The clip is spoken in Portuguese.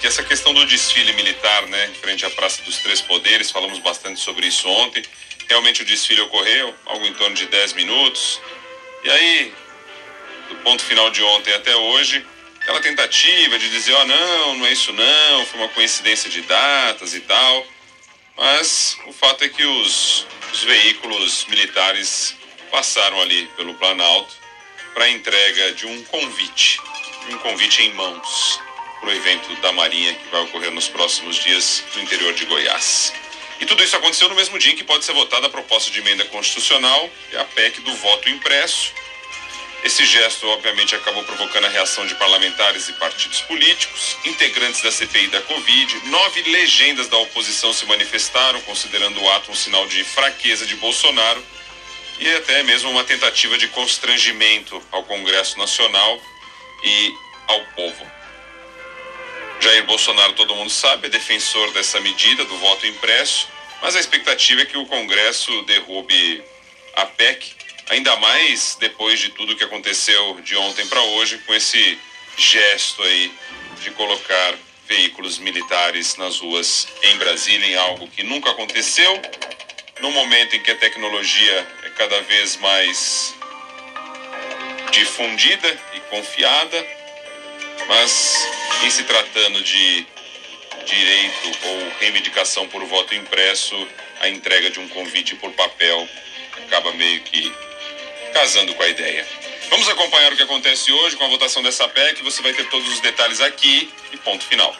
que essa questão do desfile militar, né, frente à Praça dos Três Poderes, falamos bastante sobre isso ontem. Realmente o desfile ocorreu, algo em torno de 10 minutos. E aí, do ponto final de ontem até hoje, aquela tentativa de dizer, ó, oh, não, não é isso não, foi uma coincidência de datas e tal. Mas o fato é que os, os veículos militares passaram ali pelo Planalto para a entrega de um convite, um convite em mãos para o evento da Marinha que vai ocorrer nos próximos dias no interior de Goiás. E tudo isso aconteceu no mesmo dia em que pode ser votada a proposta de emenda constitucional a PEC do voto impresso. Esse gesto, obviamente, acabou provocando a reação de parlamentares e partidos políticos, integrantes da CPI da Covid. Nove legendas da oposição se manifestaram, considerando o ato um sinal de fraqueza de Bolsonaro e até mesmo uma tentativa de constrangimento ao Congresso Nacional e ao povo. Jair Bolsonaro, todo mundo sabe, é defensor dessa medida do voto impresso, mas a expectativa é que o Congresso derrube a PEC, ainda mais depois de tudo que aconteceu de ontem para hoje, com esse gesto aí de colocar veículos militares nas ruas em Brasília, em algo que nunca aconteceu, no momento em que a tecnologia é cada vez mais difundida e confiada, mas em se tratando de direito ou reivindicação por voto impresso, a entrega de um convite por papel acaba meio que casando com a ideia. Vamos acompanhar o que acontece hoje com a votação dessa PEC. Você vai ter todos os detalhes aqui e ponto final.